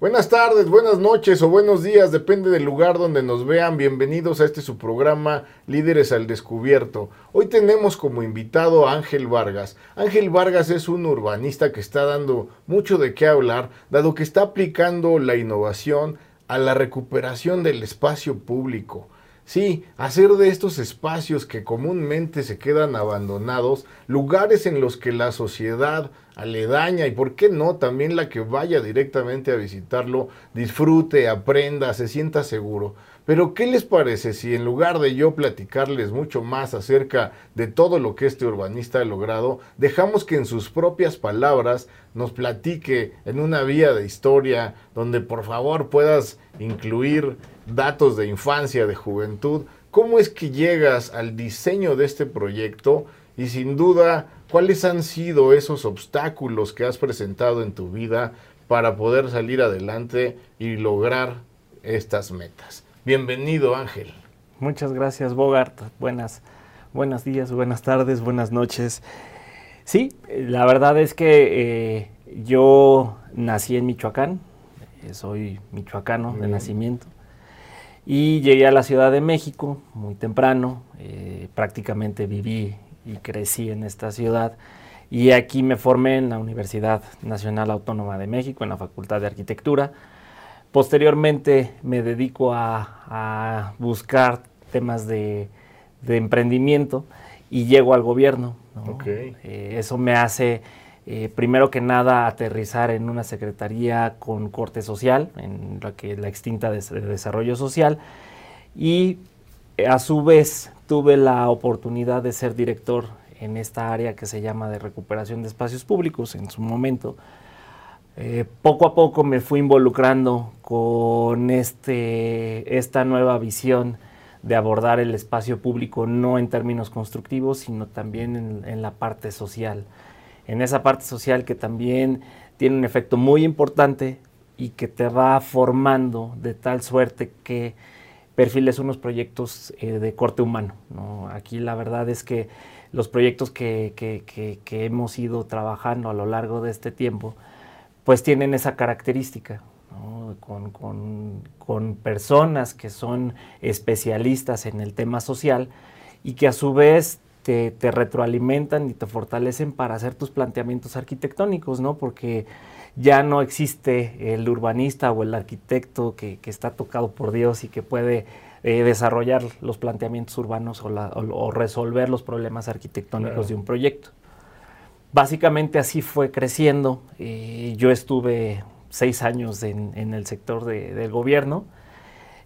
Buenas tardes, buenas noches o buenos días, depende del lugar donde nos vean. Bienvenidos a este su programa Líderes al Descubierto. Hoy tenemos como invitado a Ángel Vargas. Ángel Vargas es un urbanista que está dando mucho de qué hablar, dado que está aplicando la innovación a la recuperación del espacio público. Sí, hacer de estos espacios que comúnmente se quedan abandonados lugares en los que la sociedad aledaña y por qué no también la que vaya directamente a visitarlo disfrute, aprenda, se sienta seguro. Pero ¿qué les parece si en lugar de yo platicarles mucho más acerca de todo lo que este urbanista ha logrado, dejamos que en sus propias palabras nos platique en una vía de historia donde por favor puedas incluir datos de infancia, de juventud, cómo es que llegas al diseño de este proyecto y sin duda cuáles han sido esos obstáculos que has presentado en tu vida para poder salir adelante y lograr estas metas. Bienvenido Ángel. Muchas gracias Bogart. Buenas, buenos días, buenas tardes, buenas noches. Sí, la verdad es que eh, yo nací en Michoacán, eh, soy michoacano de nacimiento, y llegué a la Ciudad de México muy temprano, eh, prácticamente viví y crecí en esta ciudad. Y aquí me formé en la Universidad Nacional Autónoma de México, en la Facultad de Arquitectura. Posteriormente me dedico a, buscar temas de, emprendimiento y llego al gobierno. Eh, eso me hace, eh, primero que nada, aterrizar en una secretaría con corte social, en la que la extinta de, desarrollo social, y a su vez tuve la oportunidad de ser director en esta área que se llama de recuperación de espacios públicos en su momento. Eh, poco a poco me fui involucrando con este, esta nueva visión de abordar el espacio público no en términos constructivos, sino también en, la parte social. En esa parte social que también tiene un efecto muy importante y que te va formando de tal suerte que perfiles unos proyectos eh, de corte humano. Aquí la verdad es que los proyectos que, que hemos ido trabajando a lo largo de este tiempo, pues tienen esa característica, con, personas que son especialistas en el tema social y que a su vez te, retroalimentan y te fortalecen para hacer tus planteamientos arquitectónicos, ¿no? Porque ya no existe el urbanista o el arquitecto que, está tocado por Dios y que puede eh, desarrollar los planteamientos urbanos o, resolver los problemas arquitectónicos de un proyecto. Básicamente así fue creciendo. Eh, yo estuve seis años en, el sector del gobierno,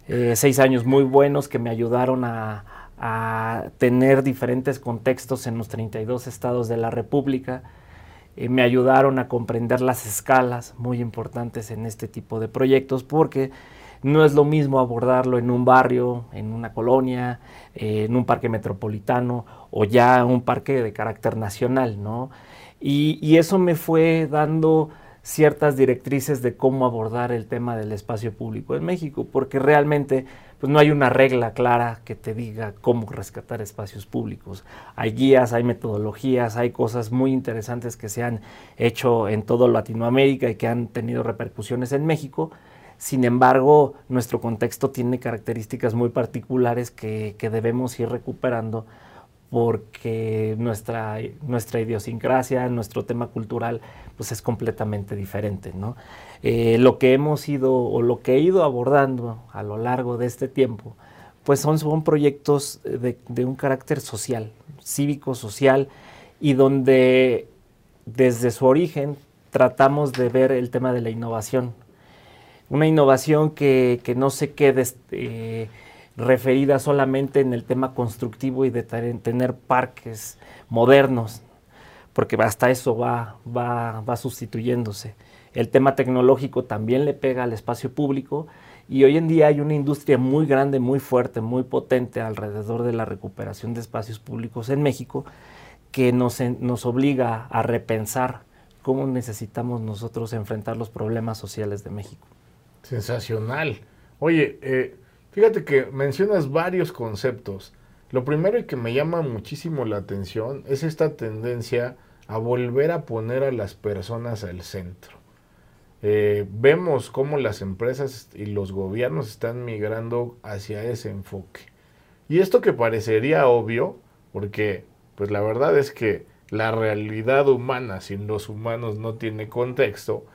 eh, seis años muy buenos que me ayudaron a, tener diferentes contextos en los 32 estados de la República. Eh, me ayudaron a comprender las escalas muy importantes en este tipo de proyectos porque no es lo mismo abordarlo en un barrio, en una colonia, en un parque metropolitano o ya un parque de carácter nacional, ¿no? Y, eso me fue dando ciertas directrices de cómo abordar el tema del espacio público en México, porque realmente pues no hay una regla clara que te diga cómo rescatar espacios públicos. Hay guías, hay metodologías, hay cosas muy interesantes que se han hecho en toda Latinoamérica y que han tenido repercusiones en México. Sin embargo, nuestro contexto tiene características muy particulares que debemos ir recuperando porque nuestra, nuestra idiosincrasia, nuestro tema cultural, pues es completamente diferente, ¿no? Eh, lo que hemos ido o lo que he ido abordando a lo largo de este tiempo, pues son, son proyectos de, de un carácter social, cívico, social, y donde desde su origen tratamos de ver el tema de la innovación. Una innovación que, que no se quede... Eh, referida solamente en el tema constructivo y de tener parques modernos, porque hasta eso va, va, va sustituyéndose. El tema tecnológico también le pega al espacio público y hoy en día hay una industria muy grande, muy fuerte, muy potente alrededor de la recuperación de espacios públicos en México que nos, nos obliga a repensar cómo necesitamos nosotros enfrentar los problemas sociales de México. Sensacional. Oye, eh, Fíjate que mencionas varios conceptos. Lo primero y que me llama muchísimo la atención es esta tendencia a volver a poner a las personas al centro. eh, vemos cómo las empresas y los gobiernos están migrando hacia ese enfoque. Y esto que parecería obvio, porque pues la verdad es que la realidad humana sin los humanos no tiene contexto,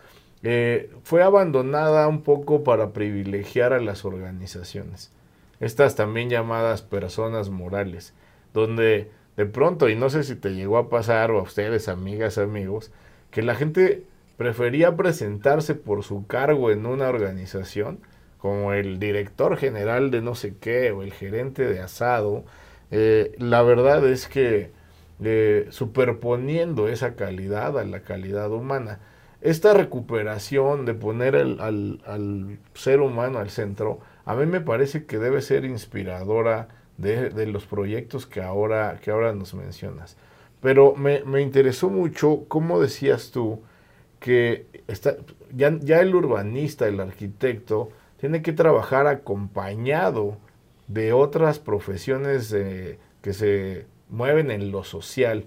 eh, fue abandonada un poco para privilegiar a las organizaciones, estas también llamadas personas morales, donde de pronto, y no sé si te llegó a pasar o a ustedes, amigas, amigos, que la gente prefería presentarse por su cargo en una organización, como el director general de no sé qué o el gerente de asado, eh, la verdad es que eh, superponiendo esa calidad a la calidad humana, esta recuperación de poner al, ser humano al centro, a mí me parece que debe ser inspiradora de, los proyectos que ahora, que ahora nos mencionas. Pero me, interesó mucho cómo decías tú que está, ya el urbanista, el arquitecto, tiene que trabajar acompañado de otras profesiones que se mueven en lo social.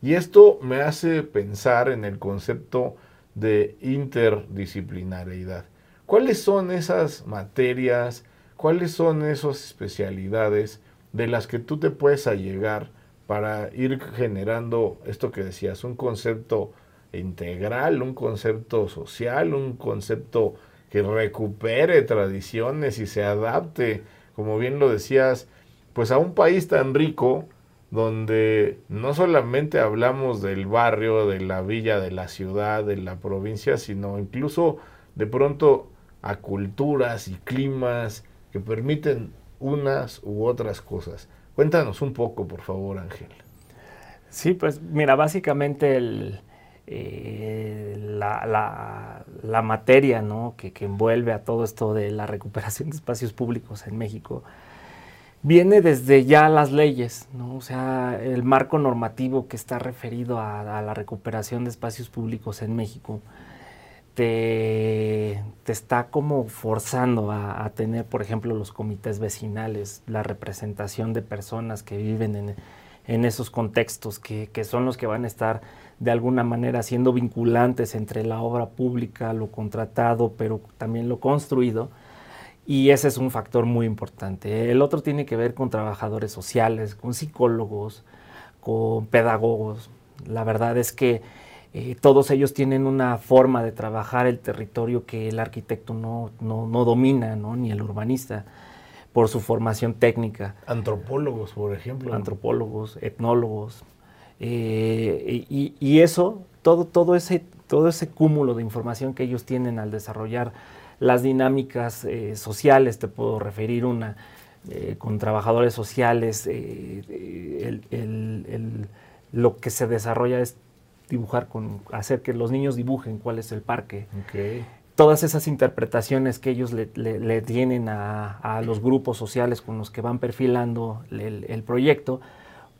Y esto me hace pensar en el concepto de interdisciplinariedad. ¿Cuáles son esas materias, cuáles son esas especialidades de las que tú te puedes allegar para ir generando esto que decías, un concepto integral, un concepto social, un concepto que recupere tradiciones y se adapte, como bien lo decías, pues a un país tan rico donde no solamente hablamos del barrio, de la villa, de la ciudad, de la provincia, sino incluso de pronto a culturas y climas que permiten unas u otras cosas. Cuéntanos un poco, por favor, Ángel. Sí, pues mira, básicamente eh, la, materia ¿no? que, que, envuelve a todo esto de la recuperación de espacios públicos en México viene desde ya las leyes, ¿no? O sea, el marco normativo que está referido a, la recuperación de espacios públicos en México te, está como forzando a, tener, por ejemplo, los comités vecinales, la representación de personas que viven en, esos contextos, que, que, son los que van a estar de alguna manera siendo vinculantes entre la obra pública, lo contratado, pero también lo construido y ese es un factor muy importante. El otro tiene que ver con trabajadores sociales, con psicólogos, con pedagogos. La verdad es que eh, todos ellos tienen una forma de trabajar el territorio que el arquitecto no, no, domina, ¿no? ni el urbanista, por su formación técnica. Antropólogos, por ejemplo. Antropólogos, etnólogos. Eh, y, y, eso, todo, todo, ese, todo ese cúmulo de información que ellos tienen al desarrollar las dinámicas eh, sociales, te puedo referir una eh, con trabajadores sociales, eh, lo que se desarrolla es dibujar, con, hacer que los niños dibujen cuál es el parque. Todas esas interpretaciones que ellos le, tienen a, los grupos sociales con los que van perfilando el, proyecto,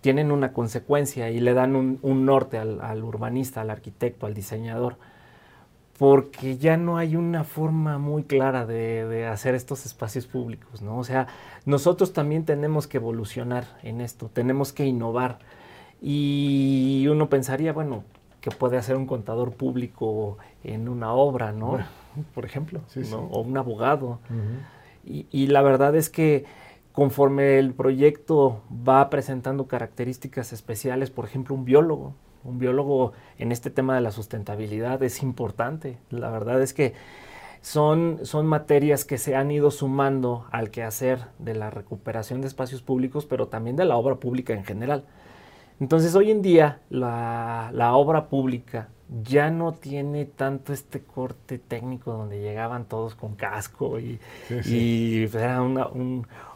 tienen una consecuencia y le dan un, norte al urbanista, al arquitecto, al diseñador porque ya no hay una forma muy clara de, hacer estos espacios públicos, ¿no? O sea, nosotros también tenemos que evolucionar en esto, tenemos que innovar. Y uno pensaría, bueno, que puede hacer un contador público en una obra, ¿no? Por ejemplo, o un abogado. y la verdad es que conforme el proyecto va presentando características especiales, por ejemplo, un biólogo, un biólogo en este tema de la sustentabilidad es importante. La verdad es que son, son materias que se han ido sumando al quehacer de la recuperación de espacios públicos, pero también de la obra pública en general. Entonces hoy en día la, obra pública ya no tiene tanto este corte técnico donde llegaban todos con casco y, era una,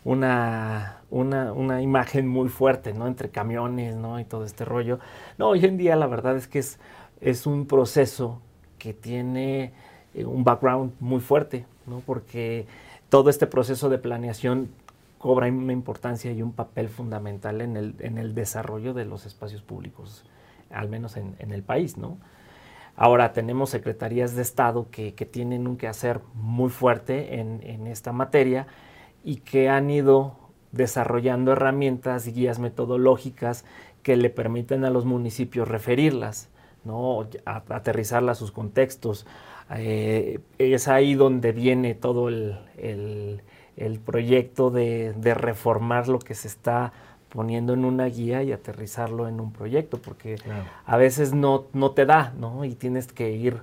una, una, imagen muy fuerte, ¿no? Entre camiones, ¿no? Y todo este rollo. No, hoy en día la verdad es que es, es un proceso que tiene eh, un background muy fuerte, ¿no? Porque todo este proceso de planeación cobra una importancia y un papel fundamental en el, en el desarrollo de los espacios públicos, al menos en, el país, ¿no? Ahora tenemos secretarías de Estado que, tienen un quehacer muy fuerte en, esta materia y que han ido desarrollando herramientas y guías metodológicas que le permiten a los municipios referirlas. ¿no? aterrizarla a sus contextos. Eh, es ahí donde viene todo el, proyecto de, reformar lo que se está poniendo en una guía y aterrizarlo en un proyecto, porque a veces no, no te da, ¿no? Y tienes que ir,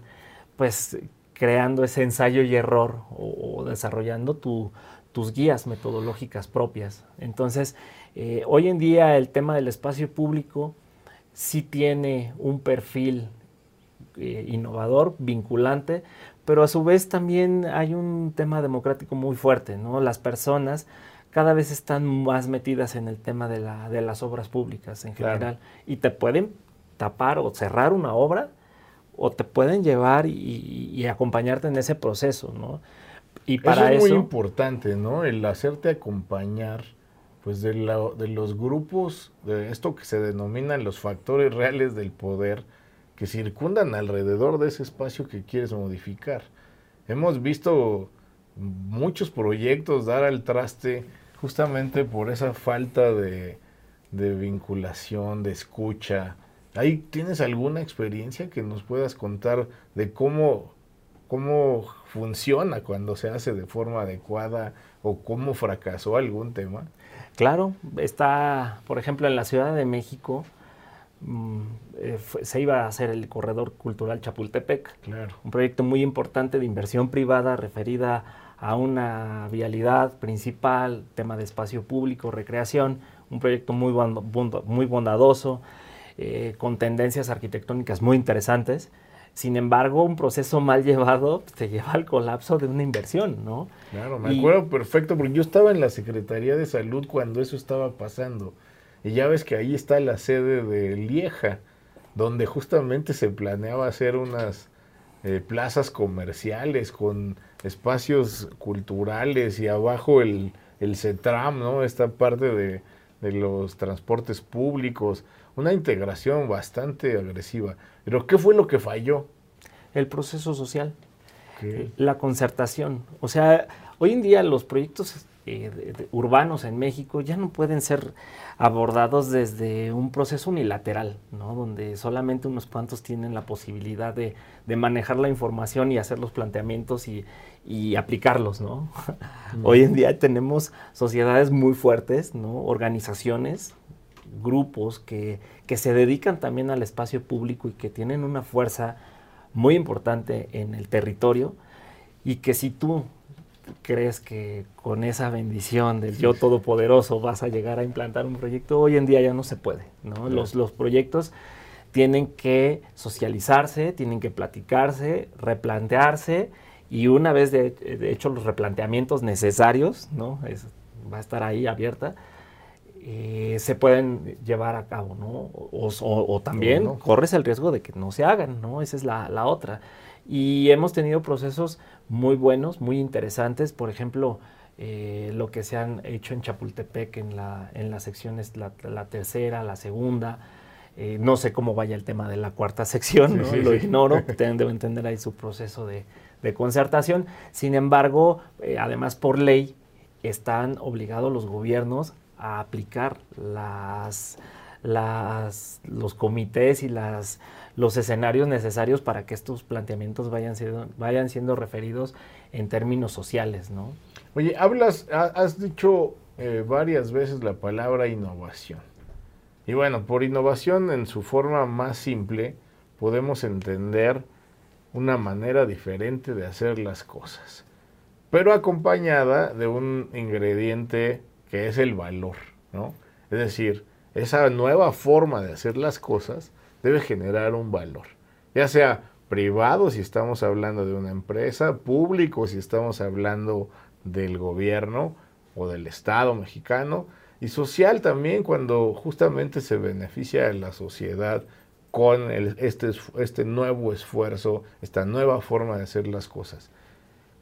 pues, creando ese ensayo y error o, desarrollando tus guías metodológicas propias. Entonces, eh, hoy en día el tema del espacio público sí tiene un perfil eh, innovador, vinculante, pero a su vez también hay un tema democrático muy fuerte, ¿no? Las personas cada vez están más metidas en el tema de, la, de las obras públicas en general y te pueden tapar o cerrar una obra o te pueden llevar y, acompañarte en ese proceso, ¿no? Y para eso es muy importante, ¿no? El hacerte acompañar pues de, de los grupos, de esto que se denominan los factores reales del poder, que circundan alrededor de ese espacio que quieres modificar. Hemos visto muchos proyectos dar al traste justamente por esa falta de, vinculación, de escucha. ¿Ahí tienes alguna experiencia que nos puedas contar de cómo, cómo funciona cuando se hace de forma adecuada o cómo fracasó algún tema? Claro, está, por ejemplo, en la Ciudad de México, se iba a hacer el Corredor Cultural Chapultepec, claro. un proyecto muy importante de inversión privada referida a una vialidad principal, tema de espacio público, recreación, un proyecto muy, muy bondadoso, eh, con tendencias arquitectónicas muy interesantes. Sin embargo, un proceso mal llevado te lleva al colapso de una inversión, ¿no? Claro, me acuerdo perfecto, porque yo estaba en la Secretaría de Salud cuando eso estaba pasando. Y ya ves que ahí está la sede de Lieja, donde justamente se planeaba hacer unas eh, plazas comerciales con espacios culturales y abajo el, el CETRAM, ¿no? Esta parte de, de los transportes públicos, una integración bastante agresiva. Pero ¿qué fue lo que falló? El proceso social, la concertación. O sea, hoy en día los proyectos eh, urbanos en México ya no pueden ser abordados desde un proceso unilateral, ¿no? donde solamente unos cuantos tienen la posibilidad de, manejar la información y hacer los planteamientos y, aplicarlos. ¿no? Hoy en día tenemos sociedades muy fuertes, ¿no? organizaciones, grupos que, que se dedican también al espacio público y que tienen una fuerza muy importante en el territorio y que si tú crees que con esa bendición del yo todopoderoso vas a llegar a implantar un proyecto, hoy en día ya no se puede. ¿no? Los, los proyectos tienen que socializarse, tienen que platicarse, replantearse y una vez de, hecho los replanteamientos necesarios, ¿no? va a estar ahí abierta, eh, se pueden llevar a cabo, ¿no? O, también corres el riesgo de que no se hagan, ¿no? Esa es la, la otra. Y hemos tenido procesos muy buenos, muy interesantes. Por ejemplo, eh, lo que se han hecho en Chapultepec en, la, en las secciones, la, tercera, la segunda. Eh, no sé cómo vaya el tema de la cuarta sección, lo ignoro, debo entender ahí su proceso de, concertación. Sin embargo, eh, además por ley, están obligados los gobiernos a aplicar las, las, los comités y las, los escenarios necesarios para que estos planteamientos vayan siendo, vayan siendo referidos en términos sociales, ¿no? Oye, hablas, has dicho eh, varias veces la palabra innovación. Y bueno, por innovación en su forma más simple podemos entender una manera diferente de hacer las cosas, pero acompañada de un ingrediente que es el valor, ¿no? Es decir, esa nueva forma de hacer las cosas debe generar un valor, ya sea privado si estamos hablando de una empresa, público si estamos hablando del gobierno o del Estado mexicano, y social también cuando justamente se beneficia a la sociedad con este, este nuevo esfuerzo, esta nueva forma de hacer las cosas.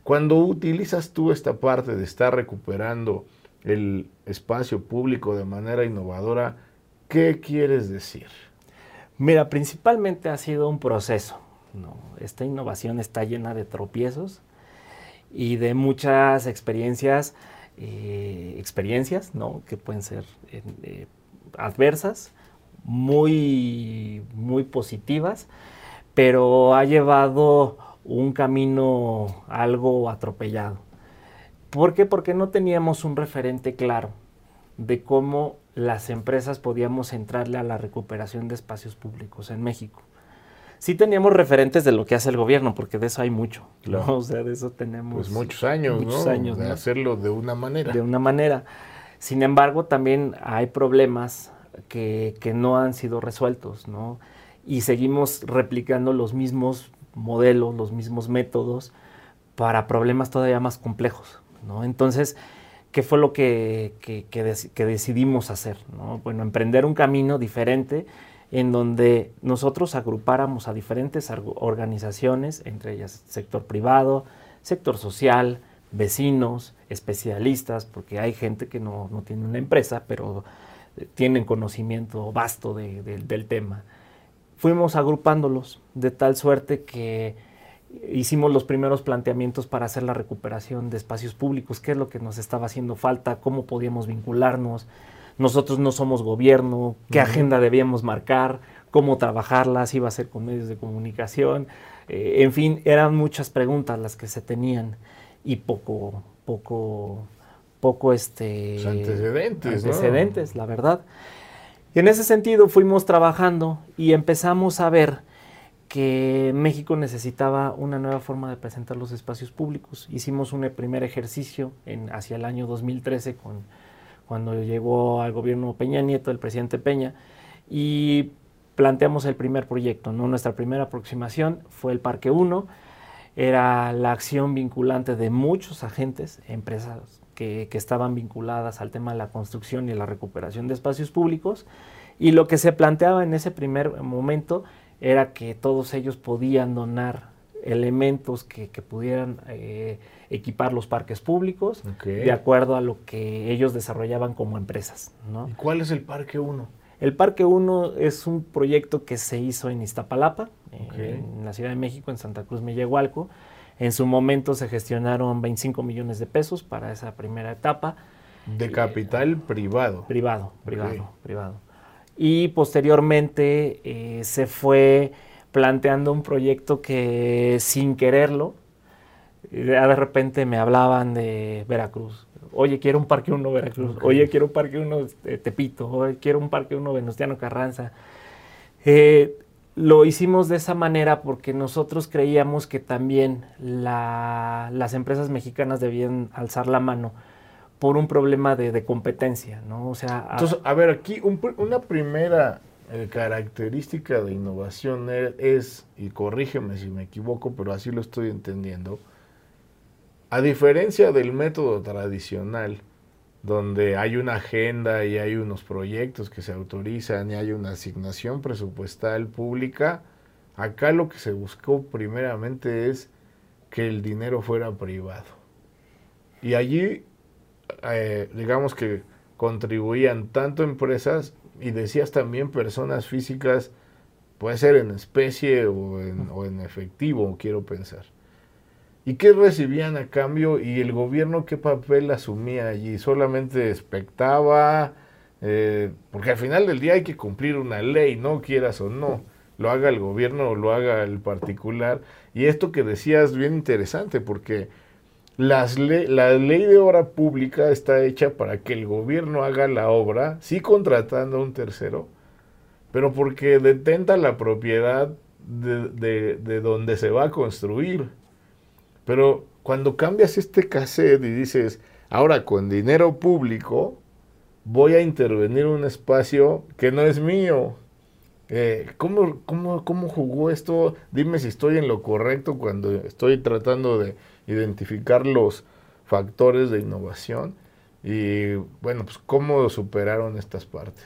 Cuando utilizas tú esta parte de estar recuperando el espacio público de manera innovadora, ¿qué quieres decir? Mira, principalmente ha sido un proceso. Esta innovación está llena de tropiezos y de muchas experiencias, eh, experiencias que pueden ser eh, adversas, muy, muy positivas, pero ha llevado un camino algo atropellado. ¿Por qué? Porque no teníamos un referente claro de cómo las empresas podíamos entrarle a la recuperación de espacios públicos en México. Sí teníamos referentes de lo que hace el gobierno, porque de eso hay mucho. O sea, de eso tenemos... Pues muchos años, muchos años de hacerlo de una manera. De una manera. Sin embargo, también hay problemas que, que no han sido resueltos, ¿no? Y seguimos replicando los mismos modelos, los mismos métodos para problemas todavía más complejos, ¿no? Entonces, ¿qué fue lo que, que, decidimos hacer? Bueno, emprender un camino diferente en donde nosotros agrupáramos a diferentes organizaciones, entre ellas sector privado, sector social, vecinos, especialistas, porque hay gente que no, tiene una empresa, pero eh, tienen conocimiento vasto del tema. Fuimos agrupándolos de tal suerte que hicimos los primeros planteamientos para hacer la recuperación de espacios públicos, qué es lo que nos estaba haciendo falta, cómo podíamos vincularnos. Nosotros no somos gobierno, qué agenda debíamos marcar, cómo trabajarla, si iba a ser con medios de comunicación. Eh, en fin, eran muchas preguntas las que se tenían y poco, poco, poco este, pues antecedentes, antecedentes, la verdad. Y en ese sentido fuimos trabajando y empezamos a ver que México necesitaba una nueva forma de presentar los espacios públicos. Hicimos un primer ejercicio hacia el año 2013 con, cuando llegó al gobierno Peña Nieto, el presidente Peña, y planteamos el primer proyecto. Nuestra primera aproximación fue el Parque 1, era la acción vinculante de muchos agentes, empresas que estaban vinculadas al tema de la construcción y la recuperación de espacios públicos, y lo que se planteaba en ese primer momento era que todos ellos podían donar elementos que, pudieran eh, equipar los parques públicos de acuerdo a lo que ellos desarrollaban como empresas. ¿Y cuál es el Parque 1? El Parque 1 es un proyecto que se hizo en Iztapalapa, en la Ciudad de México, en Santa Cruz Millehualco. En su momento se gestionaron 25 millones de pesos para esa primera etapa. De capital privado. Privado, privado, privado y posteriormente eh, se fue planteando un proyecto que sin quererlo, de repente me hablaban de Veracruz. Oye, quiero un Parque 1 Veracruz. Oye, quiero un Parque 1 Tepito. Oye, quiero un Parque 1 Venustiano Carranza. Eh, lo hicimos de esa manera porque nosotros creíamos que también las empresas mexicanas debían alzar la mano por un problema de, competencia, ¿no? O sea... Entonces, a ver, aquí una primera eh, característica de innovación e, es, y corrígeme si me equivoco, pero así lo estoy entendiendo, a diferencia del método tradicional, donde hay una agenda y hay unos proyectos que se autorizan y hay una asignación presupuestal pública, acá lo que se buscó primeramente es que el dinero fuera privado. Y allí eh, digamos que contribuían tanto empresas y decías también personas físicas, puede ser en especie o en, o en efectivo, quiero pensar. ¿Y qué recibían a cambio y el gobierno qué papel asumía allí? ¿Solamente expectaba? Eh, porque al final del día hay que cumplir una ley, no quieras o no, lo haga el gobierno o lo haga el particular. Y esto que decías es bien interesante porque las la ley de obra pública está hecha para que el gobierno haga la obra, sí contratando a un tercero, pero porque detenta la propiedad de, de, donde se va a construir. Pero cuando cambias este cassette y dices, ahora con dinero público voy a intervenir un espacio que no es mío. Eh, ¿cómo, cómo, ¿Cómo jugó esto? Dime si estoy en lo correcto cuando estoy tratando de identificar los factores de innovación y, bueno, pues cómo superaron estas partes.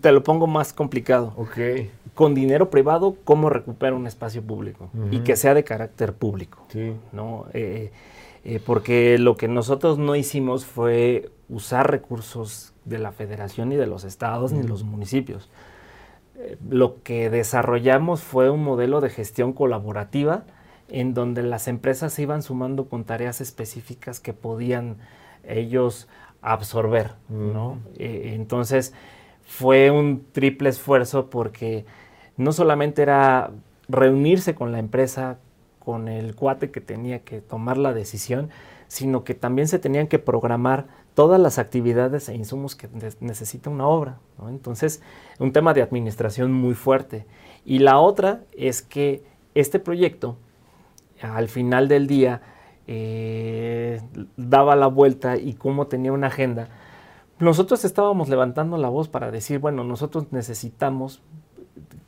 Te lo pongo más complicado. Ok. Con dinero privado, ¿cómo recuperar un espacio público? Y que sea de carácter público. Sí. ¿no? Eh, eh, porque lo que nosotros no hicimos fue usar recursos de la federación ni de los estados ni de los municipios. Eh, lo que desarrollamos fue un modelo de gestión colaborativa en donde las empresas se iban sumando con tareas específicas que podían ellos absorber, ¿no? Eh, entonces, fue un triple esfuerzo porque no solamente era reunirse con la empresa, con el cuate que tenía que tomar la decisión, sino que también se tenían que programar todas las actividades e insumos que necesita una obra. Entonces, un tema de administración muy fuerte. Y la otra es que este proyecto, al final del día, eh, daba la vuelta y como tenía una agenda, nosotros estábamos levantando la voz para decir, bueno, nosotros necesitamos,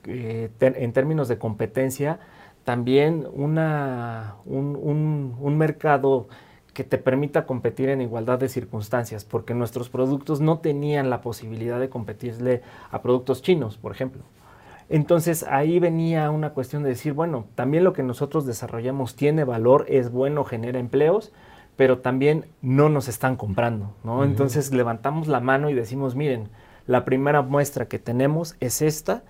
eh, en términos de competencia, también una, un, mercado que te permita competir en igualdad de circunstancias, porque nuestros productos no tenían la posibilidad de competirle a productos chinos, por ejemplo. Entonces ahí venía una cuestión de decir, bueno, también lo que nosotros desarrollamos tiene valor, es bueno, genera empleos, pero también no nos están comprando, ¿no? Entonces levantamos la mano y decimos, miren, la primera muestra que tenemos es esta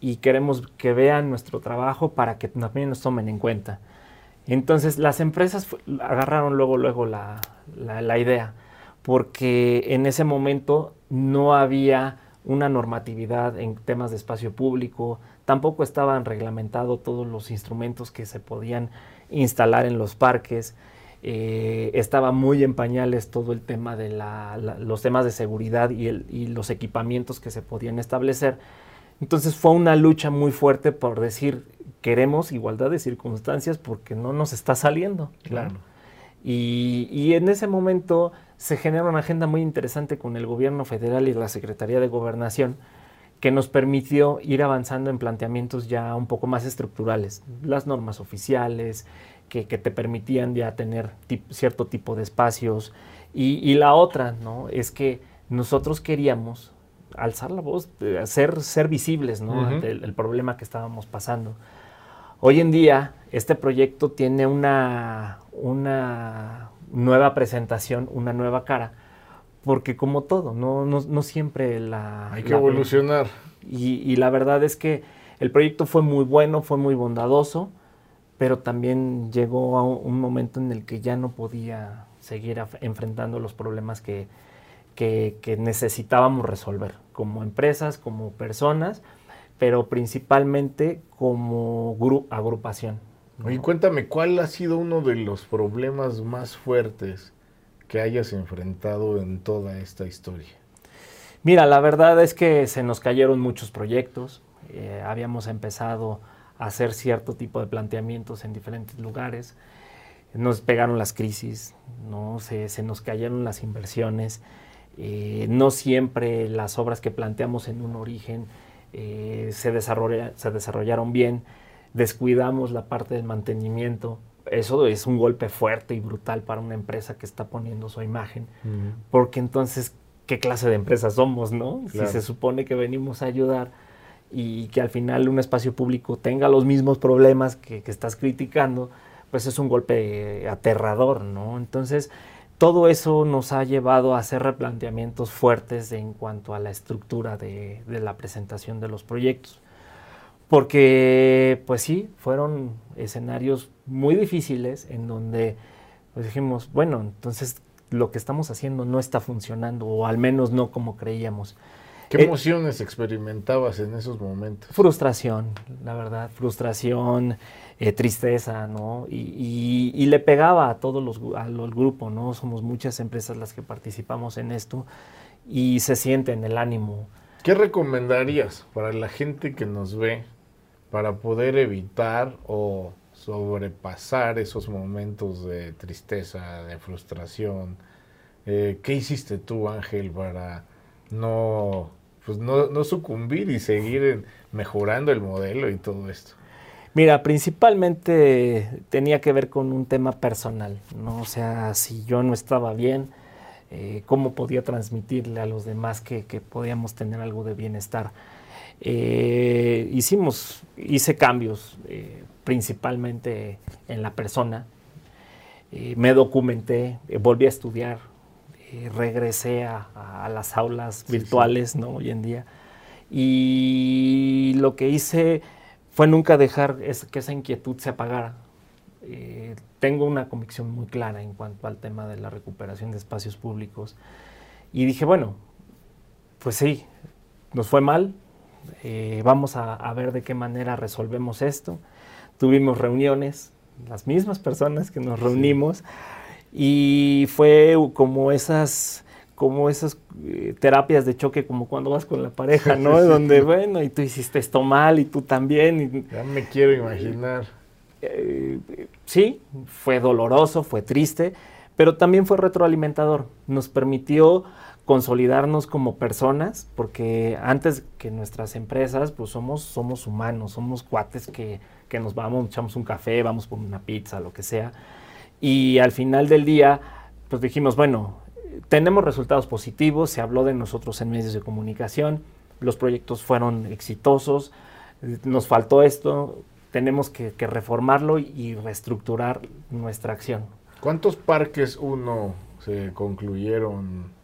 y queremos que vean nuestro trabajo para que también nos tomen en cuenta. Entonces las empresas agarraron luego, luego la, la idea, porque en ese momento no había una normatividad en temas de espacio público, tampoco estaban reglamentados todos los instrumentos que se podían instalar en los parques, eh, estaba muy en pañales todo el tema de los temas de seguridad y, y, los equipamientos que se podían establecer. Entonces fue una lucha muy fuerte por decir, queremos igualdad de circunstancias porque no nos está saliendo. Claro. Y, y en ese momento se genera una agenda muy interesante con el gobierno federal y la Secretaría de Gobernación que nos permitió ir avanzando en planteamientos ya un poco más estructurales, las normas oficiales, que, te permitían ya tener cierto tipo de espacios. Y, la otra, ¿no? Es que nosotros queríamos alzar la voz, ser, ser visibles, ¿no? Ante el, problema que estábamos pasando. Hoy en día, este proyecto tiene una, una nueva presentación, una nueva cara, porque como todo, no, no, siempre la... Hay que evolucionar. Y, la verdad es que el proyecto fue muy bueno, fue muy bondadoso, pero también llegó a un momento en el que ya no podía seguir enfrentando los problemas que, que, necesitábamos resolver, como empresas, como personas, pero principalmente como agrupación. Y cuéntame, ¿cuál ha sido uno de los problemas más fuertes que hayas enfrentado en toda esta historia? Mira, la verdad es que se nos cayeron muchos proyectos. Eh, habíamos empezado a hacer cierto tipo de planteamientos en diferentes lugares. Nos pegaron las crisis, ¿no? se, se nos cayeron las inversiones. Eh, no siempre las obras que planteamos en un origen eh, se, se desarrollaron bien descuidamos la parte del mantenimiento. Eso es un golpe fuerte y brutal para una empresa que está poniendo su imagen, porque entonces, ¿qué clase de empresa somos, no? Si se supone que venimos a ayudar y que al final un espacio público tenga los mismos problemas que, estás criticando, pues es un golpe aterrador, ¿no? Entonces, todo eso nos ha llevado a hacer replanteamientos fuertes en cuanto a la estructura de la presentación de los proyectos. Porque, pues sí, fueron escenarios muy difíciles en donde pues dijimos, bueno, entonces lo que estamos haciendo no está funcionando, o al menos no como creíamos. ¿Qué eh, emociones experimentabas en esos momentos? Frustración, la verdad, frustración, eh, tristeza, ¿no? Y, le pegaba a todos los al grupo, ¿no? Somos muchas empresas las que participamos en esto y se siente en el ánimo. ¿Qué recomendarías para la gente que nos ve para poder evitar o sobrepasar esos momentos de tristeza, de frustración. Eh, ¿Qué hiciste tú, Ángel, para no, pues no, sucumbir y seguir mejorando el modelo y todo esto? Mira, principalmente tenía que ver con un tema personal, ¿no? O sea, si yo no estaba bien, eh, ¿cómo podía transmitirle a los demás que podíamos tener algo de bienestar? Eh, hicimos, hice cambios eh, principalmente en la persona, eh, me documenté, volví a estudiar, regresé a, las aulas virtuales ¿no? hoy en día y lo que hice fue nunca dejar que esa inquietud se apagara. tengo una convicción muy clara en cuanto al tema de la recuperación de espacios públicos y dije, bueno, pues sí, nos fue mal, eh, vamos a, a, ver de qué manera resolvemos esto. Tuvimos reuniones, las mismas personas que nos reunimos, y fue como esas como esas eh, terapias de choque, como cuando vas con la pareja, ¿no? Donde, bueno, y tú hiciste esto mal y tú también. Y, ya me quiero imaginar. Eh, sí, fue doloroso, fue triste, pero también fue retroalimentador. Nos permitió consolidarnos como personas, porque antes que nuestras empresas, pues somos, somos humanos, somos cuates que, que nos vamos, echamos un café, vamos por una pizza, lo que sea. Y al final del día, pues dijimos, bueno, tenemos resultados positivos, se habló de nosotros en medios de comunicación, los proyectos fueron exitosos, nos faltó esto, tenemos que, reformarlo y reestructurar nuestra acción. ¿Cuántos parques uno se concluyeron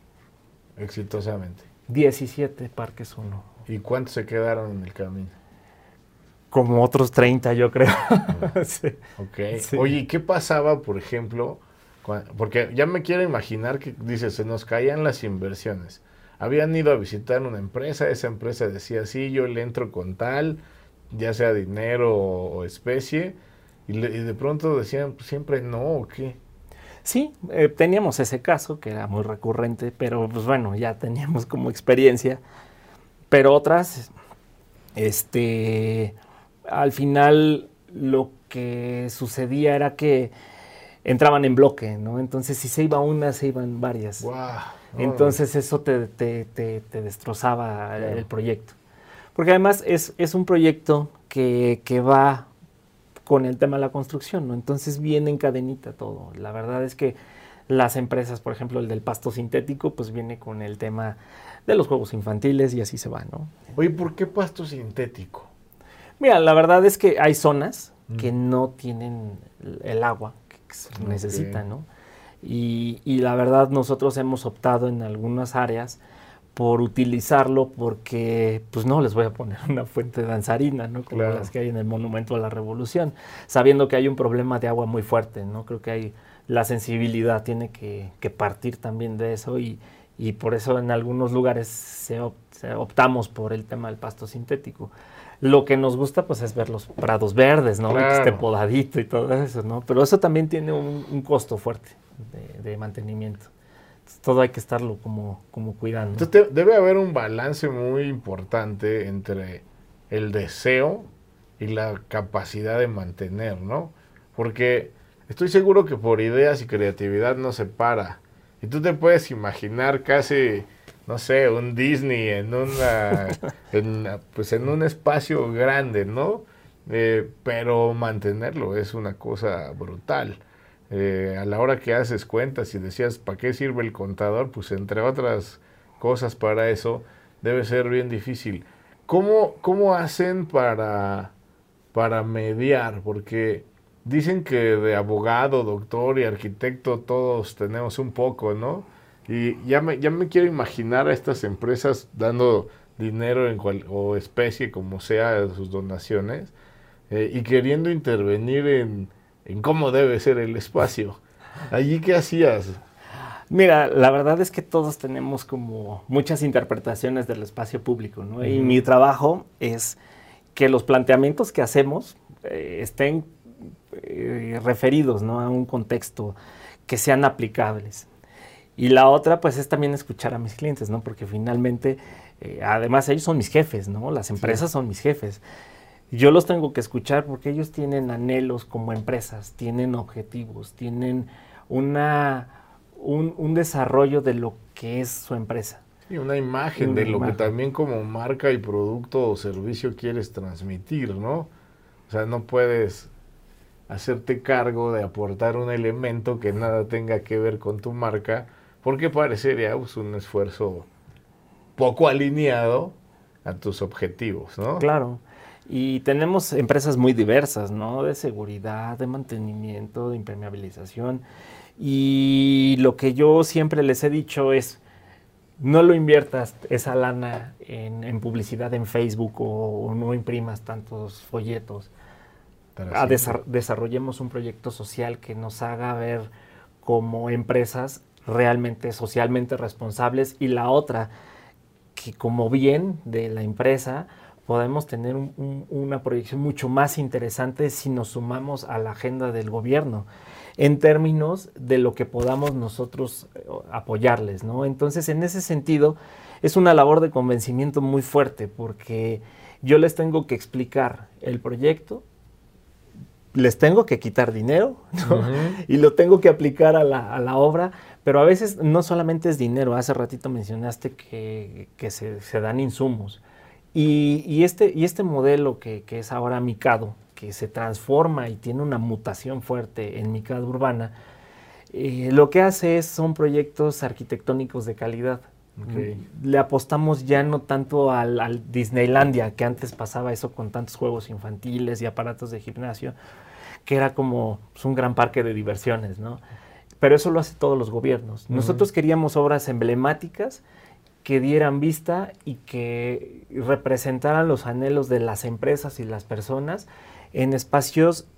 exitosamente? 17 parques uno. ¿Y cuántos se quedaron en el camino? Como otros 30, yo creo. sí. Ok. Oye, ¿qué pasaba, por ejemplo, porque ya me quiero imaginar que, dice, se nos caían las inversiones. Habían ido a visitar una empresa, esa empresa decía, sí, yo le entro con tal, ya sea dinero o, especie, y, de pronto decían, pues, siempre no, ¿o qué? Sí, eh, teníamos ese caso que era muy recurrente, pero pues bueno, ya teníamos como experiencia. Pero otras, este, al final lo que sucedía era que entraban en bloque, ¿no? Entonces, si se iba una, se iban varias. Entonces, eso te, destrozaba el proyecto. Porque además es, es un proyecto que, va con el tema de la construcción, ¿no? Entonces viene en cadenita todo. La verdad es que las empresas, por ejemplo, el del pasto sintético, pues viene con el tema de los juegos infantiles y así se va, ¿no? Oye, ¿por qué pasto sintético? Mira, la verdad es que hay zonas mm. que no tienen el agua necesita, ¿no? Y, la verdad nosotros hemos optado en algunas áreas por utilizarlo porque, pues no les voy a poner una fuente de danzarina, ¿no? Como las que hay en el Monumento a la Revolución, sabiendo que hay un problema de agua muy fuerte, ¿no? Creo que hay la sensibilidad tiene que, partir también de eso y, por eso en algunos lugares se, optamos por el tema del pasto sintético. Lo que nos gusta pues es ver los prados verdes, ¿no? Que esté podadito y todo eso, ¿no? Pero eso también tiene un, costo fuerte de, mantenimiento. Todo hay que estarlo como, como cuidando. Entonces debe haber un balance muy importante entre el deseo y la capacidad de mantener, ¿no? Porque estoy seguro que por ideas y creatividad no se para. Y tú te puedes imaginar casi no sé, un Disney en una, pues en un espacio grande, ¿no? Eh, pero mantenerlo es una cosa brutal. Eh, a la hora que haces cuentas y decías, ¿para qué sirve el contador? Pues entre otras cosas para eso, debe ser bien difícil. ¿Cómo, cómo hacen para, para mediar? Porque dicen que de abogado, doctor y arquitecto todos tenemos un poco, ¿no? Y ya me, ya me quiero imaginar a estas empresas dando dinero en o especie, como sea, sus donaciones, eh, y queriendo intervenir en, cómo debe ser el espacio. ¿Allí qué hacías? Mira, la verdad es que todos tenemos como muchas interpretaciones del espacio público, ¿no? Y mi trabajo es que los planteamientos que hacemos eh, estén eh, referidos, ¿no? A un contexto que sean aplicables. Y la otra, pues, es también escuchar a mis clientes, ¿no? Porque finalmente, eh, además, ellos son mis jefes, ¿no? Las empresas son mis jefes. Yo los tengo que escuchar porque ellos tienen anhelos como empresas, tienen objetivos, tienen una, un, desarrollo de lo que es su empresa. Y una imagen de lo que también como marca y producto o servicio quieres transmitir, ¿no? O sea, no puedes hacerte cargo de aportar un elemento que nada tenga que ver con tu marca porque parecería pues, un esfuerzo poco alineado a tus objetivos, ¿no? Claro. Y tenemos empresas muy diversas, ¿no? De seguridad, de mantenimiento, de impermeabilización. Y lo que yo siempre les he dicho es, no lo inviertas esa lana en, publicidad en Facebook o, no imprimas tantos folletos. desarrollemos un proyecto social que nos haga ver como empresas realmente socialmente responsables y la otra, que como bien de la empresa podemos tener una proyección mucho más interesante si nos sumamos a la agenda del gobierno en términos de lo que podamos nosotros eh, apoyarles, ¿no? Entonces, en ese sentido, es una labor de convencimiento muy fuerte porque yo les tengo que explicar el proyecto, les tengo que quitar dinero y lo tengo que aplicar a la, obra, pero a veces no solamente es dinero, hace ratito mencionaste que, se, dan insumos. Y, este, y este modelo que, es ahora Micado, que se transforma y tiene una mutación fuerte en Micado Urbana, eh, lo que hace es, son proyectos arquitectónicos de calidad. Le apostamos ya no tanto al, Disneylandia, que antes pasaba eso con tantos juegos infantiles y aparatos de gimnasio, que era como pues, un gran parque de diversiones, ¿no? Pero eso lo hace todos los gobiernos. Nosotros queríamos obras emblemáticas que dieran vista y que representaran los anhelos de las empresas y las personas en espacios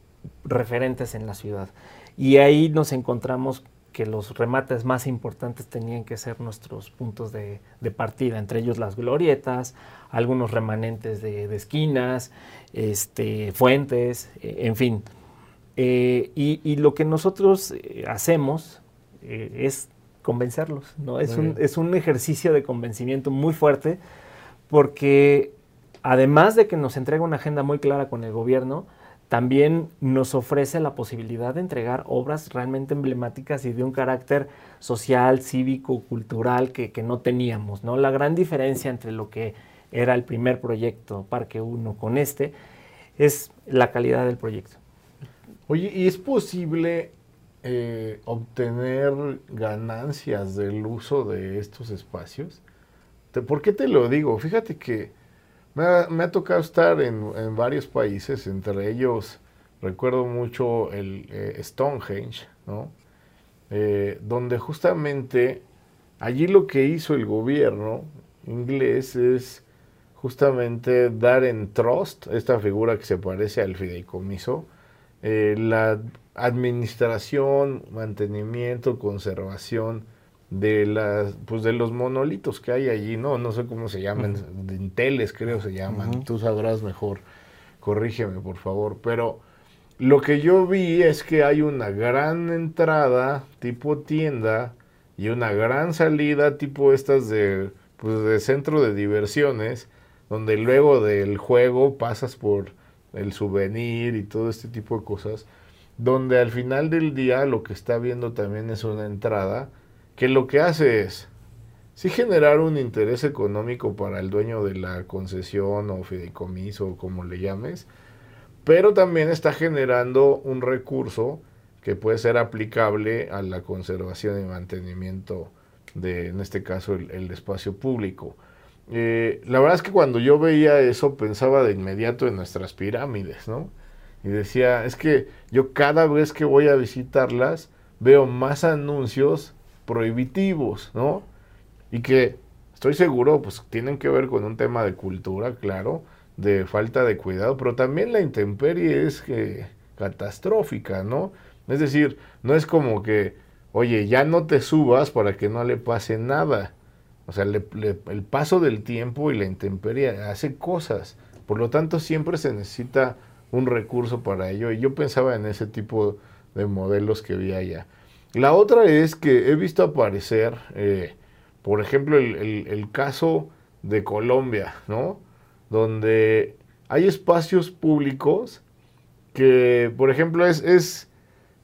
referentes en la ciudad. Y ahí nos encontramos que los remates más importantes tenían que ser nuestros puntos de, partida, entre ellos las glorietas, algunos remanentes de, esquinas, este, fuentes, eh, en fin. Eh, y, lo que nosotros eh, hacemos es convencerlos, ¿no? Es un, es un ejercicio de convencimiento muy fuerte porque además de que nos entrega una agenda muy clara con el gobierno, también nos ofrece la posibilidad de entregar obras realmente emblemáticas y de un carácter social, cívico, cultural que, no teníamos. ¿no? La gran diferencia entre lo que era el primer proyecto Parque 1 con este es la calidad del proyecto. Oye, ¿y es posible eh, obtener ganancias del uso de estos espacios? ¿Por qué te lo digo? Fíjate que me ha, tocado estar en, varios países, entre ellos recuerdo mucho el eh, Stonehenge, ¿no? Eh, donde justamente allí lo que hizo el gobierno inglés es justamente dar en trust, esta figura que se parece al fideicomiso, la administración, mantenimiento, conservación, de las pues de los monolitos que hay allí, no no sé cómo se llaman, dinteles creo se llaman, tú sabrás mejor. Corrígeme, por favor, pero lo que yo vi es que hay una gran entrada tipo tienda y una gran salida tipo estas de pues de centro de diversiones donde luego del juego pasas por el souvenir y todo este tipo de cosas, donde al final del día lo que está viendo también es una entrada que lo que hace es sí generar un interés económico para el dueño de la concesión o fideicomiso o como le llames, pero también está generando un recurso que puede ser aplicable a la conservación y mantenimiento de, en este caso, el, espacio público. Eh, la verdad es que cuando yo veía eso pensaba de inmediato en nuestras pirámides, ¿no? Y decía, es que yo cada vez que voy a visitarlas veo más anuncios prohibitivos, ¿no? Y que estoy seguro, pues tienen que ver con un tema de cultura, claro, de falta de cuidado, pero también la intemperie es que, catastrófica, ¿no? Es decir, no es como que, oye, ya no te subas para que no le pase nada. O sea, el paso del tiempo y la intemperie hace cosas. Por lo tanto, siempre se necesita un recurso para ello. Y yo pensaba en ese tipo de modelos que vi allá. La otra es que he visto aparecer, eh, por ejemplo, el, caso de Colombia, ¿no? Donde hay espacios públicos que, por ejemplo, es, es,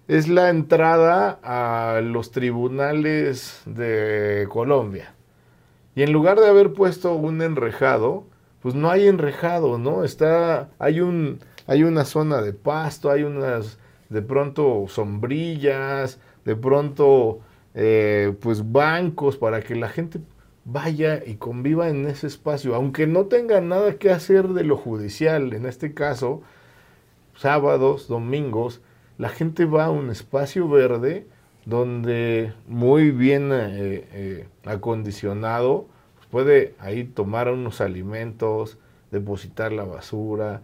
es la entrada a los tribunales de Colombia. Y en lugar de haber puesto un enrejado, pues no hay enrejado, ¿no? Está, hay un, hay una zona de pasto, hay unas, de pronto, sombrillas, de pronto eh, pues bancos para que la gente vaya y conviva en ese espacio, aunque no tenga nada que hacer de lo judicial, en este caso, sábados, domingos, la gente va a un espacio verde donde muy bien eh, eh, acondicionado puede ahí tomar unos alimentos, depositar la basura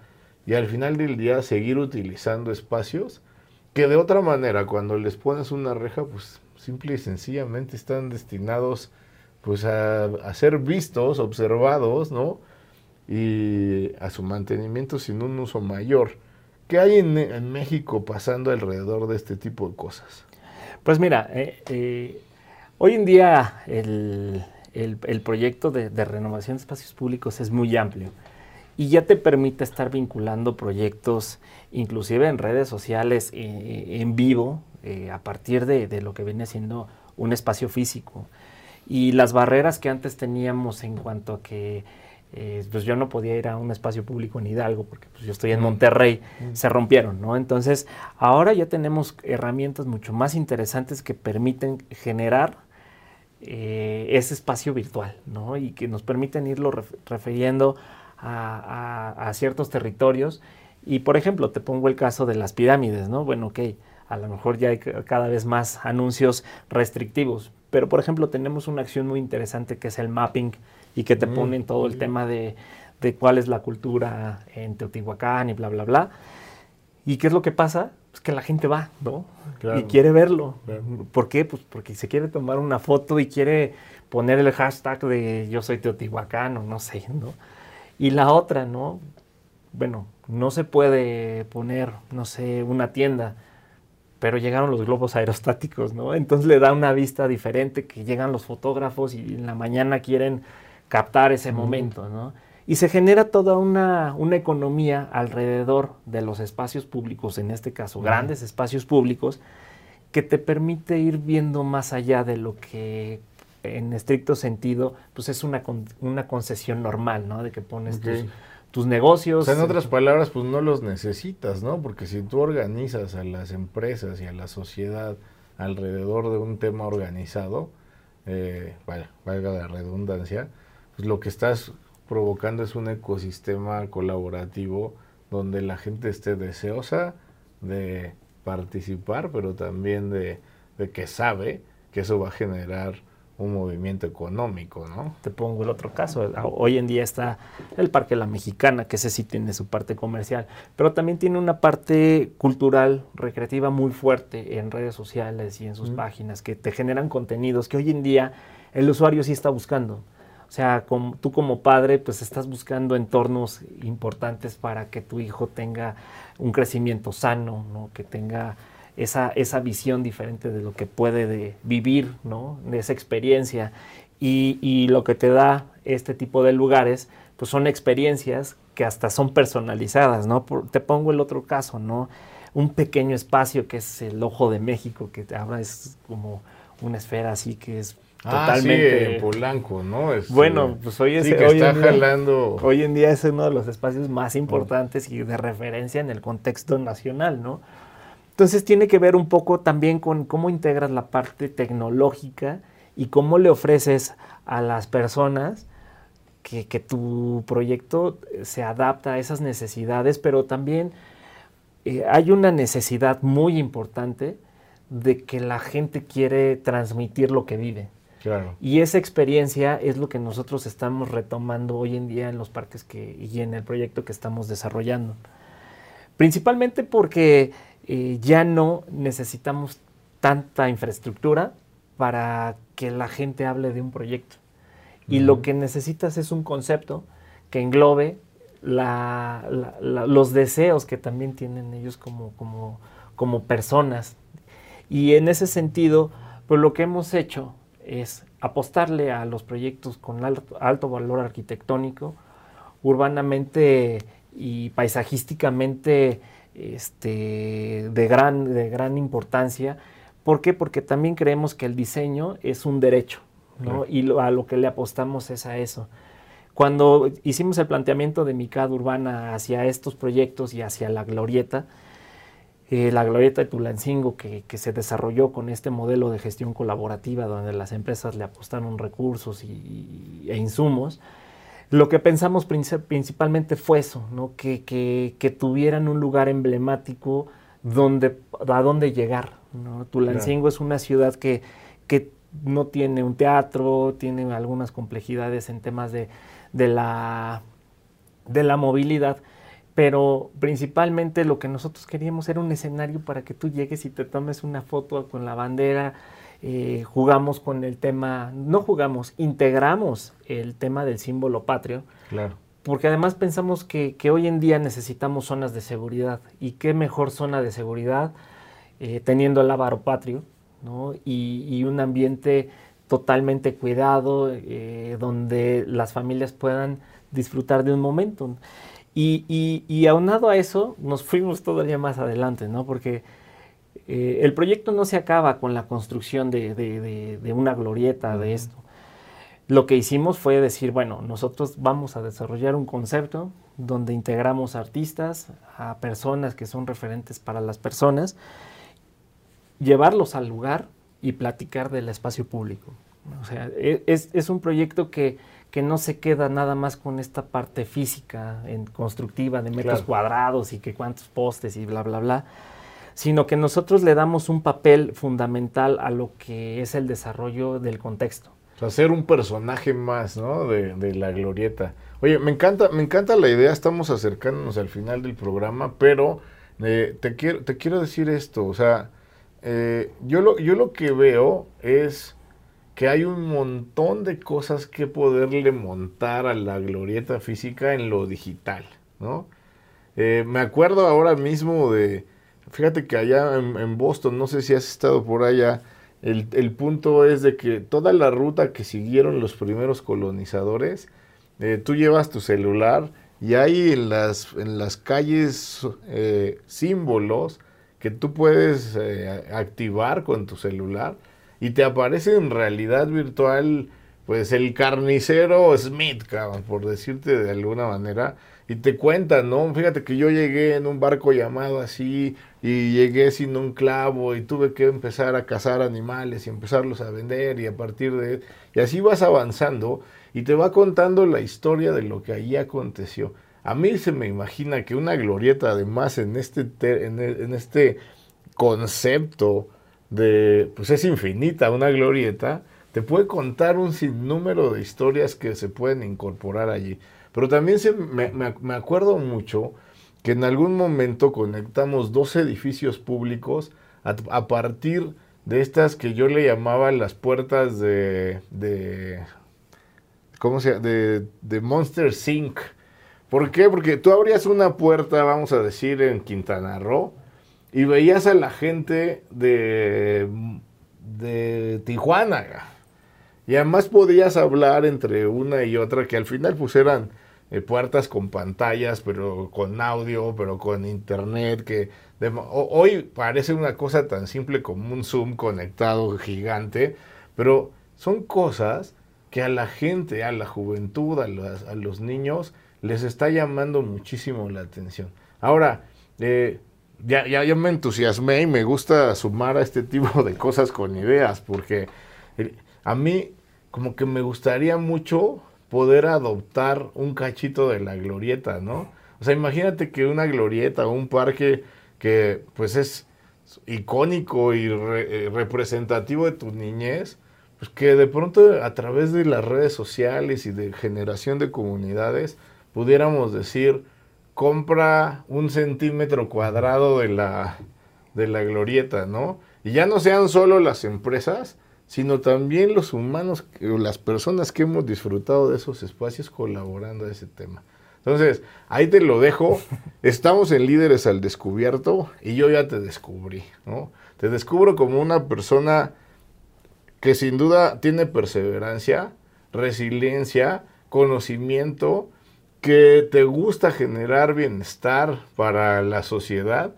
y al final del día seguir utilizando espacios que de otra manera, cuando les pones una reja, pues simple y sencillamente están destinados pues a, ser vistos, observados, ¿no? Y a su mantenimiento sin un uso mayor. ¿Qué hay en, México pasando alrededor de este tipo de cosas? Pues mira, eh, eh, hoy en día el, proyecto de, renovación de espacios públicos es muy amplio y ya te permite estar vinculando proyectos, inclusive en redes sociales, eh, en vivo, a partir de, lo que viene siendo un espacio físico. Y las barreras que antes teníamos en cuanto a que eh, pues yo no podía ir a un espacio público en Hidalgo porque pues yo estoy en Monterrey, se rompieron, ¿no? Entonces, ahora ya tenemos herramientas mucho más interesantes que permiten generar eh, ese espacio virtual, ¿no? Y que nos permiten irlo refiriendo a, ciertos territorios. Y, por ejemplo, te pongo el caso de las pirámides, ¿no? Bueno, ok, a lo mejor ya hay cada vez más anuncios restrictivos, pero, por ejemplo, tenemos una acción muy interesante que es el mapping y que te mm, ponen todo el tema de, cuál es la cultura en Teotihuacán y bla, bla, bla. ¿Y qué es lo que pasa? Es que la gente va, ¿no? Y quiere verlo. ¿Por qué? Pues porque se quiere tomar una foto y quiere poner el hashtag de yo soy Teotihuacán o no sé, ¿no? Y la otra, ¿no? Bueno, no se puede poner, no sé, una tienda, pero llegaron los globos aerostáticos, ¿no? Entonces le da una vista diferente que llegan los fotógrafos y en la mañana quieren captar ese momento, ¿no? Y se genera toda una, economía alrededor de los espacios públicos, en este caso, grandes espacios públicos, que te permite ir viendo más allá de lo que en estricto sentido, pues es una, una concesión normal, ¿no? De que pones tus, negocios. en otras palabras, pues no los necesitas, ¿no? Porque si tú organizas a las empresas y a la sociedad alrededor de un tema organizado, eh, vaya, valga la redundancia, pues lo que estás provocando es un ecosistema colaborativo donde la gente esté deseosa de participar, pero también de, que sabe que eso va a generar un movimiento económico, ¿no? Te pongo el otro caso. Hoy en día está el Parque La Mexicana, que ese sí tiene su parte comercial, pero también tiene una parte cultural, recreativa muy fuerte en redes sociales y en sus páginas, que te generan contenidos que hoy en día el usuario sí está buscando. O sea, tú como padre, pues estás buscando entornos importantes para que tu hijo tenga un crecimiento sano, ¿no? que tenga esa, esa visión diferente de lo que puede vivir, ¿no? de esa experiencia. Y, lo que te da este tipo de lugares, pues son experiencias que hasta son personalizadas, ¿no? te pongo el otro caso, ¿no? Un pequeño espacio que es el Ojo de México, que ahora es como una esfera así que es Totalmente. Ah, sí, en Polanco, ¿no? Este, bueno, pues hoy, es, sí, que está jalando. hoy en día es uno de los espacios más importantes y de referencia en el contexto nacional, ¿no? Entonces tiene que ver un poco también con cómo integras la parte tecnológica y cómo le ofreces a las personas que, tu proyecto se adapta a esas necesidades, pero también eh, hay una necesidad muy importante de que la gente quiere transmitir lo que vive. Y esa experiencia es lo que nosotros estamos retomando hoy en día en los parques que, y en el proyecto que estamos desarrollando. Principalmente porque eh, ya no necesitamos tanta infraestructura para que la gente hable de un proyecto. Y lo que necesitas es un concepto que englobe los deseos que también tienen ellos como, como, como personas. Y en ese sentido, pues lo que hemos hecho es apostarle a los proyectos con alto, valor arquitectónico, urbanamente y paisajísticamente este, de, gran, de gran importancia. ¿Por qué? Porque también creemos que el diseño es un derecho, ¿no? Y a lo que le apostamos es a eso. Cuando hicimos el planteamiento de MICAD urbana hacia estos proyectos y hacia la glorieta, eh, la glorieta de Tulancingo que, se desarrolló con este modelo de gestión colaborativa donde las empresas le apostaron recursos y, e insumos, lo que pensamos principalmente fue eso, ¿no? que, que, tuvieran un lugar emblemático donde, a donde llegar. ¿no? Tulancingo es una ciudad que, que no tiene un teatro, tiene algunas complejidades en temas de, de, la, de la movilidad, pero principalmente lo que nosotros queríamos era un escenario para que tú llegues y te tomes una foto con la bandera eh, jugamos con el tema, no jugamos, integramos el tema del símbolo patrio. Claro. Porque además pensamos que, hoy en día necesitamos zonas de seguridad. ¿Y qué mejor zona de seguridad eh, teniendo el ávaro patrio y, un ambiente totalmente cuidado eh, donde las familias puedan disfrutar de un momento? Y, aunado a eso, nos fuimos todavía más adelante, ¿no? Porque eh, el proyecto no se acaba con la construcción de, una glorieta de esto. Lo que hicimos fue decir, bueno, nosotros vamos a desarrollar un concepto donde integramos artistas, a personas que son referentes para las personas, llevarlos al lugar y platicar del espacio público. O sea, e, es, un proyecto que, que, no se queda nada más con esta parte física, en constructiva de metros cuadrados y que cuántos postes y bla, bla, bla, sino que nosotros le damos un papel fundamental a lo que es el desarrollo del contexto. O sea, ser un personaje más, ¿no? De, la glorieta. Oye, me encanta, me encanta la idea, estamos acercándonos al final del programa, pero eh, te, quiero, te quiero decir esto, o sea, eh, yo, lo, yo lo que veo es que hay un montón de cosas que poderle montar a la glorieta física en lo digital, ¿no? Eh, me acuerdo ahora mismo de, Fíjate que allá en, Boston, no sé si has estado por allá, el, punto es de que toda la ruta que siguieron los primeros colonizadores, eh, tú llevas tu celular y hay en las, en las calles eh, símbolos que tú puedes eh, activar con tu celular y te aparece en realidad virtual pues el carnicero Smith, por decirte de alguna manera, y te cuentan, ¿no? Fíjate que yo llegué en un barco llamado así y llegué sin un clavo y tuve que empezar a cazar animales y empezarlos a vender y a partir de... Y así vas avanzando y te va contando la historia de lo que allí aconteció. A mí se me imagina que una glorieta además en este, en, en este concepto de, pues es infinita una glorieta, te puede contar un sinnúmero de historias que se pueden incorporar allí. Pero también se, me, acuerdo mucho que en algún momento conectamos dos edificios públicos a, partir de estas que yo le llamaba las puertas de, de ¿cómo se llama? De, de Monster Sync. ¿Por qué? Porque tú abrías una puerta, vamos a decir, en Quintana Roo y veías a la gente de, de Tijuana. Y además podías hablar entre una y otra que al final pues eran eh, puertas con pantallas, pero con audio, pero con internet, que hoy parece una cosa tan simple como un Zoom conectado gigante, pero son cosas que a la gente, a la juventud, a, los niños, les está llamando muchísimo la atención. Ahora, eh, ya, ya, ya, me entusiasmé y me gusta sumar a este tipo de cosas con ideas, porque eh, a mí como que me gustaría mucho poder adoptar un cachito de la glorieta, ¿no? O sea, imagínate que una glorieta o un parque que pues es icónico y eh, representativo de tu niñez, pues que de pronto a través de las redes sociales y de generación de comunidades pudiéramos decir, compra un centímetro cuadrado de la, de la glorieta, ¿no? Y ya no sean solo las empresas, sino también los humanos, las personas que hemos disfrutado de esos espacios colaborando a ese tema. Entonces, ahí te lo dejo. Estamos en Líderes al Descubierto y yo ya te descubrí, ¿no? Te descubro como una persona que sin duda tiene perseverancia, resiliencia, conocimiento, que te gusta generar bienestar para la sociedad,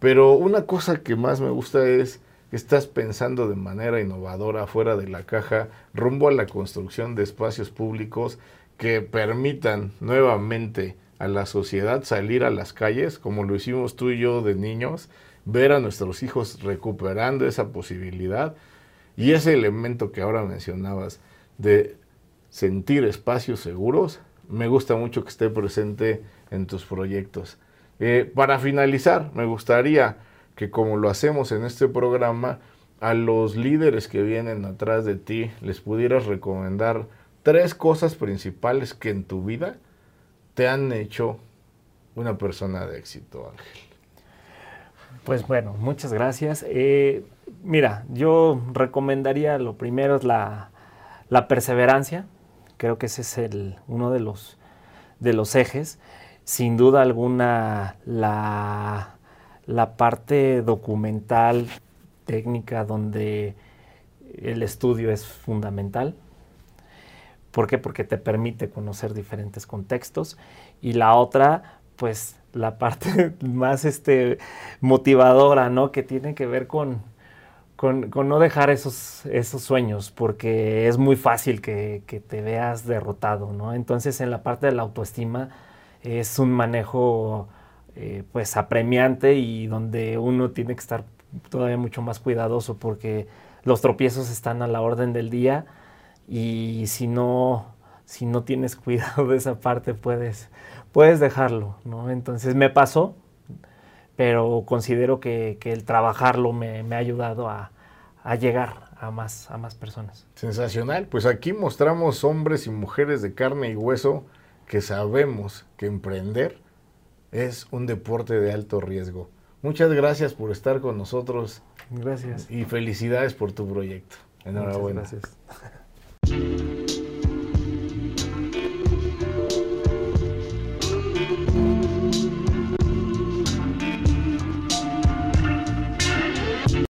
pero una cosa que más me gusta es estás pensando de manera innovadora, fuera de la caja, rumbo a la construcción de espacios públicos que permitan nuevamente a la sociedad salir a las calles, como lo hicimos tú y yo de niños, ver a nuestros hijos recuperando esa posibilidad y ese elemento que ahora mencionabas de sentir espacios seguros, me gusta mucho que esté presente en tus proyectos. Eh, para finalizar, me gustaría que como lo hacemos en este programa, a los líderes que vienen atrás de ti les pudieras recomendar tres cosas principales que en tu vida te han hecho una persona de éxito, Ángel. Pues bueno, muchas gracias. Eh, Mira, yo recomendaría lo primero es la, la perseverancia. Creo que ese es el, uno de los, de los ejes. Sin duda alguna, la, la parte documental, técnica, donde el estudio es fundamental. ¿Por qué? Porque te permite conocer diferentes contextos. Y la otra, pues la parte más este, motivadora, ¿no? Que tiene que ver con, con, no dejar esos, esos sueños, porque es muy fácil que, te veas derrotado, ¿no? Entonces, en la parte de la autoestima es un manejo, eh, pues, apremiante y donde uno tiene que estar todavía mucho más cuidadoso porque los tropiezos están a la orden del día y si no, si no tienes cuidado de esa parte puedes, puedes dejarlo, ¿no? Entonces me pasó, pero considero que, el trabajarlo me, ha ayudado a, llegar a más, a más personas. Sensacional, pues aquí mostramos hombres y mujeres de carne y hueso que sabemos que emprender es un deporte de alto riesgo. Muchas gracias por estar con nosotros. Gracias. Y felicidades por tu proyecto. Enhorabuena. Muchas gracias.